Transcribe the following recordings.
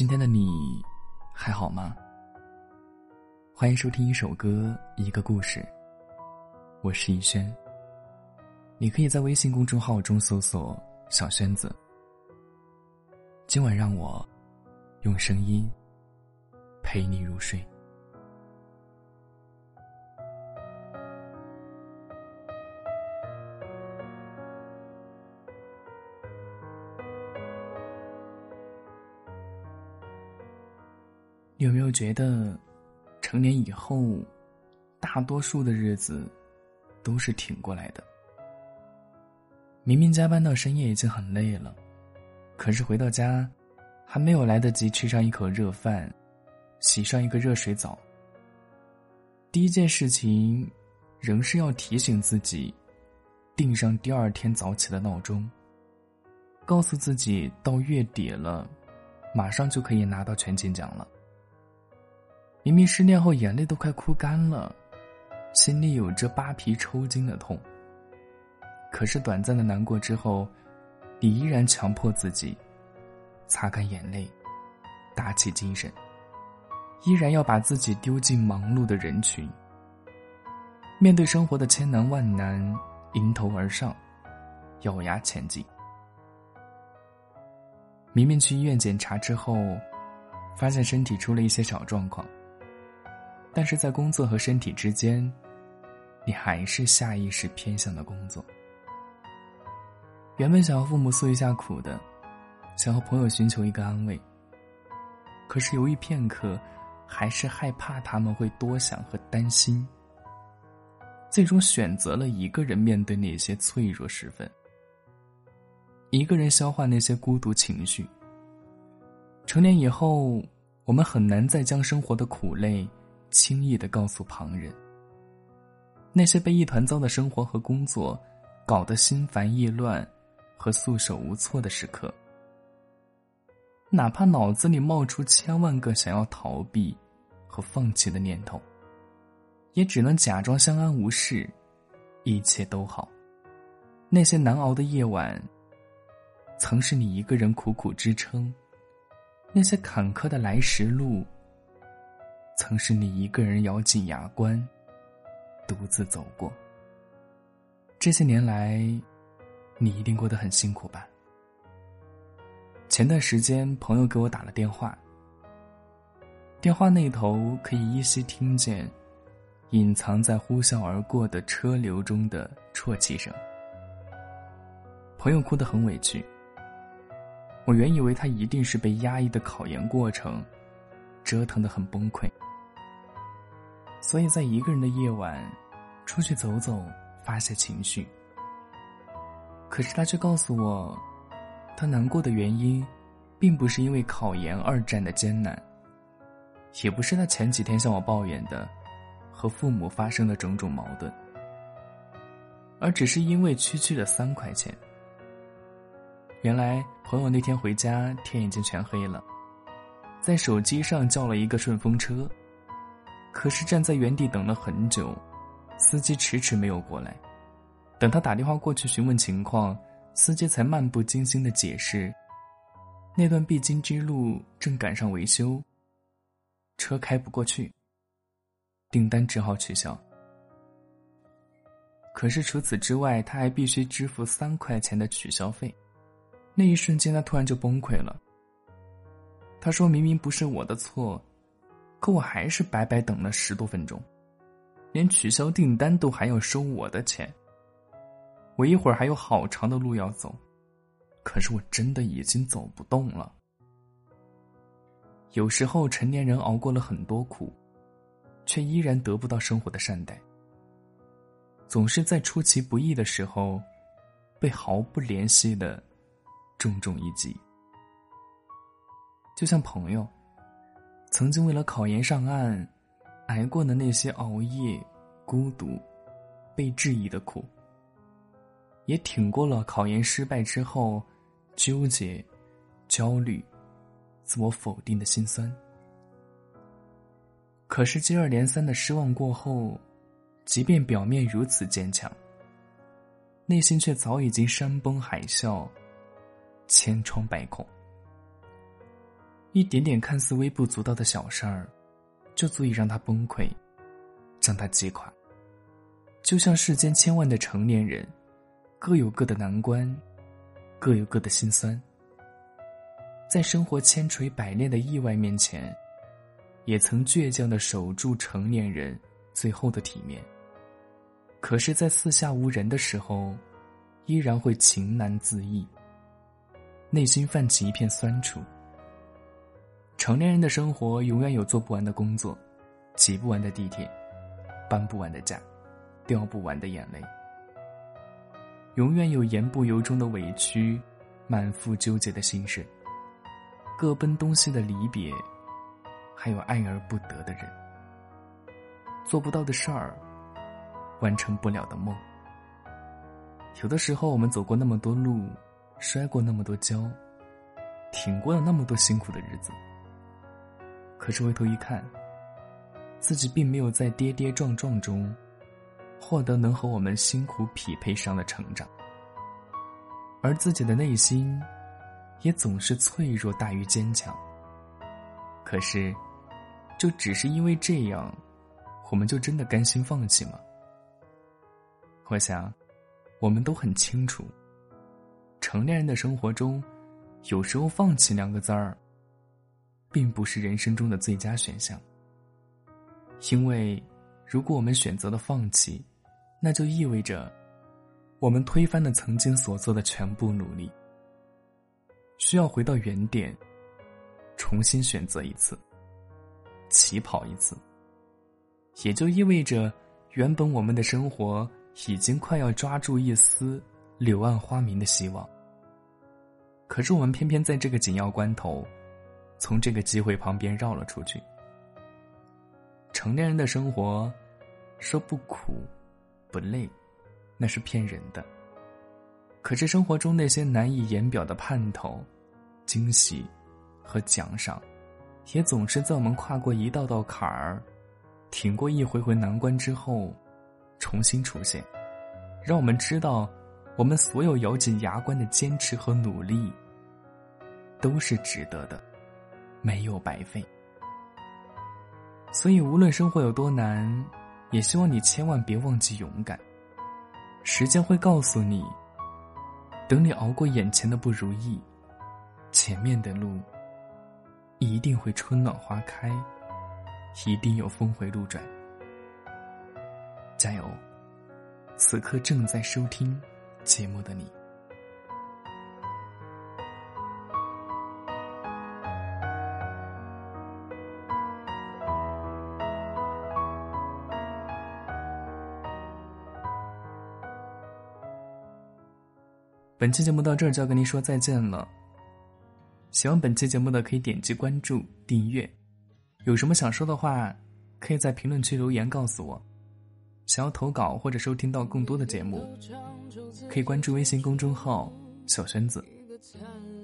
今天的你还好吗？欢迎收听一首歌，一个故事。我是逸轩。你可以在微信公众号中搜索“小轩子”。今晚让我用声音陪你入睡。觉得，成年以后，大多数的日子都是挺过来的？明明加班到深夜已经很累了，可是回到家，还没有来得及吃上一口热饭，洗上一个热水澡，第一件事情，仍是要提醒自己，定上第二天早起的闹钟，告诉自己到月底了，马上就可以拿到全勤奖了。明明失恋后眼泪都快哭干了，心里有着扒皮抽筋的痛。可是短暂的难过之后，你依然强迫自己擦干眼泪，打起精神，依然要把自己丢进忙碌的人群。面对生活的千难万难，迎头而上，咬牙前进。明明去医院检查之后，发现身体出了一些小状况。但是在工作和身体之间，你还是下意识偏向了工作。原本想和父母诉一下苦的，想和朋友寻求一个安慰。可是犹豫片刻，还是害怕他们会多想和担心，最终选择了一个人面对那些脆弱时分，一个人消化那些孤独情绪。成年以后，我们很难再将生活的苦累。轻易的告诉旁人，那些被一团糟的生活和工作搞得心烦意乱和束手无措的时刻，哪怕脑子里冒出千万个想要逃避和放弃的念头，也只能假装相安无事，一切都好。那些难熬的夜晚，曾是你一个人苦苦支撑；那些坎坷的来时路。曾是你一个人咬紧牙关，独自走过。这些年来，你一定过得很辛苦吧？前段时间，朋友给我打了电话，电话那头可以依稀听见隐藏在呼啸而过的车流中的啜泣声。朋友哭得很委屈，我原以为他一定是被压抑的考研过程折腾的很崩溃。所以在一个人的夜晚，出去走走，发泄情绪。可是他却告诉我，他难过的原因，并不是因为考研二战的艰难，也不是他前几天向我抱怨的，和父母发生的种种矛盾，而只是因为区区的三块钱。原来朋友那天回家，天已经全黑了，在手机上叫了一个顺风车。可是站在原地等了很久，司机迟迟没有过来。等他打电话过去询问情况，司机才漫不经心的解释：那段必经之路正赶上维修，车开不过去，订单只好取消。可是除此之外，他还必须支付三块钱的取消费。那一瞬间，他突然就崩溃了。他说明明不是我的错。可我还是白白等了十多分钟，连取消订单都还要收我的钱。我一会儿还有好长的路要走，可是我真的已经走不动了。有时候成年人熬过了很多苦，却依然得不到生活的善待，总是在出其不意的时候，被毫不怜惜的重重一击。就像朋友。曾经为了考研上岸，挨过的那些熬夜、孤独、被质疑的苦，也挺过了考研失败之后纠结、焦虑、自我否定的心酸。可是接二连三的失望过后，即便表面如此坚强，内心却早已经山崩海啸、千疮百孔。一点点看似微不足道的小事儿，就足以让他崩溃，将他击垮。就像世间千万的成年人，各有各的难关，各有各的心酸。在生活千锤百炼的意外面前，也曾倔强的守住成年人最后的体面。可是，在四下无人的时候，依然会情难自抑，内心泛起一片酸楚。成年人的生活永远有做不完的工作，挤不完的地铁，搬不完的家。掉不完的眼泪，永远有言不由衷的委屈，满腹纠结的心事，各奔东西的离别，还有爱而不得的人，做不到的事儿，完成不了的梦。有的时候，我们走过那么多路，摔过那么多跤，挺过了那么多辛苦的日子，可是回头一看，自己并没有在跌跌撞撞中。获得能和我们辛苦匹配上的成长，而自己的内心，也总是脆弱大于坚强。可是，就只是因为这样，我们就真的甘心放弃吗？我想，我们都很清楚，成年人的生活中，有时候“放弃”两个字儿，并不是人生中的最佳选项。因为，如果我们选择了放弃，那就意味着，我们推翻了曾经所做的全部努力，需要回到原点，重新选择一次，起跑一次。也就意味着，原本我们的生活已经快要抓住一丝柳暗花明的希望，可是我们偏偏在这个紧要关头，从这个机会旁边绕了出去。成年人的生活，说不苦。不累，那是骗人的。可是生活中那些难以言表的盼头、惊喜和奖赏，也总是在我们跨过一道道坎儿、挺过一回回难关之后，重新出现，让我们知道，我们所有咬紧牙关的坚持和努力，都是值得的，没有白费。所以，无论生活有多难。也希望你千万别忘记勇敢。时间会告诉你，等你熬过眼前的不如意，前面的路一定会春暖花开，一定有峰回路转。加油！此刻正在收听节目的你。本期节目到这儿就要跟您说再见了。喜欢本期节目的可以点击关注、订阅。有什么想说的话，可以在评论区留言告诉我。想要投稿或者收听到更多的节目，可以关注微信公众号“小轩子”。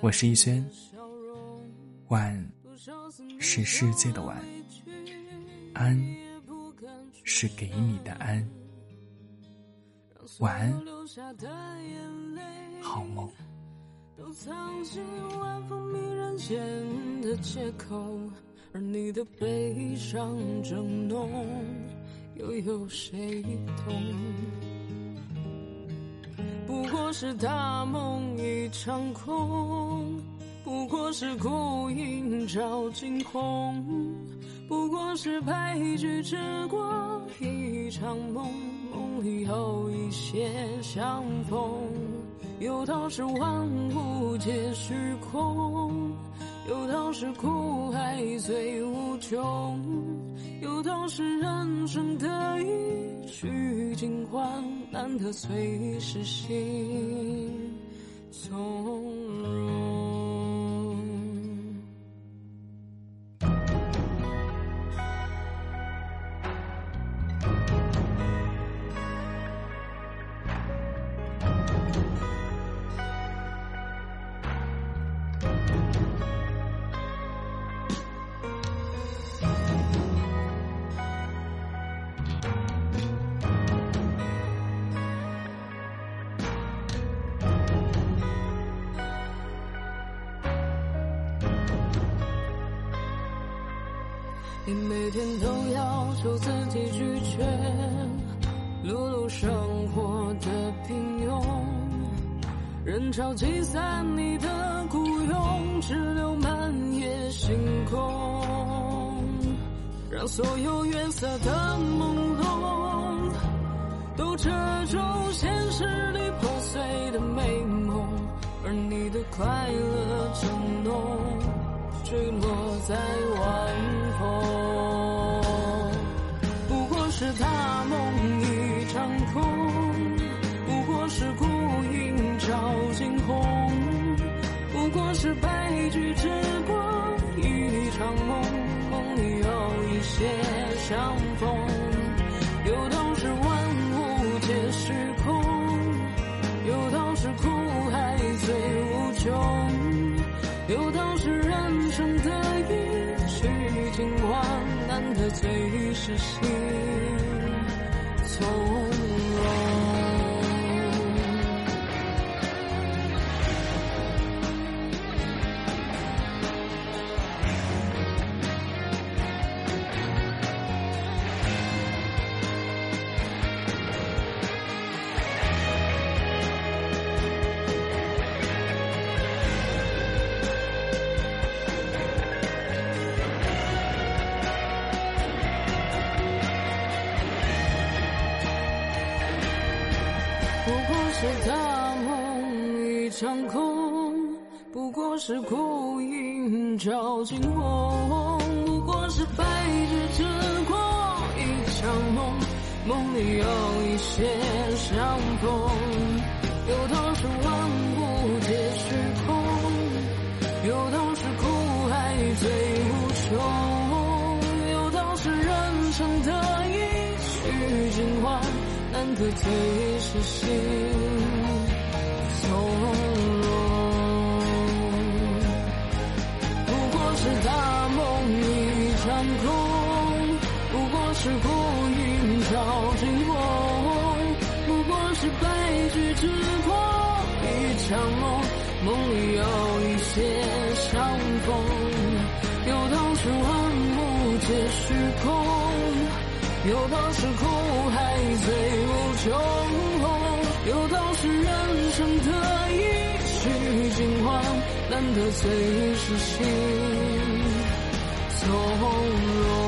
我是逸轩，晚是世界的晚，安是给你的安。晚安。好梦都藏进晚风迷人间的借口而你的悲伤正浓又有谁懂不过是大梦一场空不过是孤影照惊空不过是白驹之过一场梦以后一些相逢有道是万物皆虚空有道是苦海最无穷。有道是人生得意须尽欢难得最是心从容。你每天都要求自己拒绝碌碌生活的平庸，人潮挤散你的孤勇，只留满夜星空，让所有月色的朦胧都遮住现实里破碎的美梦，而你的快乐正浓，坠落在晚风。不过是他难得最是心是大梦一场空，不过是孤影照惊鸿，不过是白驹之过一场梦，梦里有一些相逢。有道是难得最是心从容，不过是大梦一场空，不过是孤影照惊鸿，不过是白驹之过一场梦，梦里有一些相逢。有道是万物皆虚空，有道是苦海最无穷，有道是人生得意须尽欢，难得最是心从容。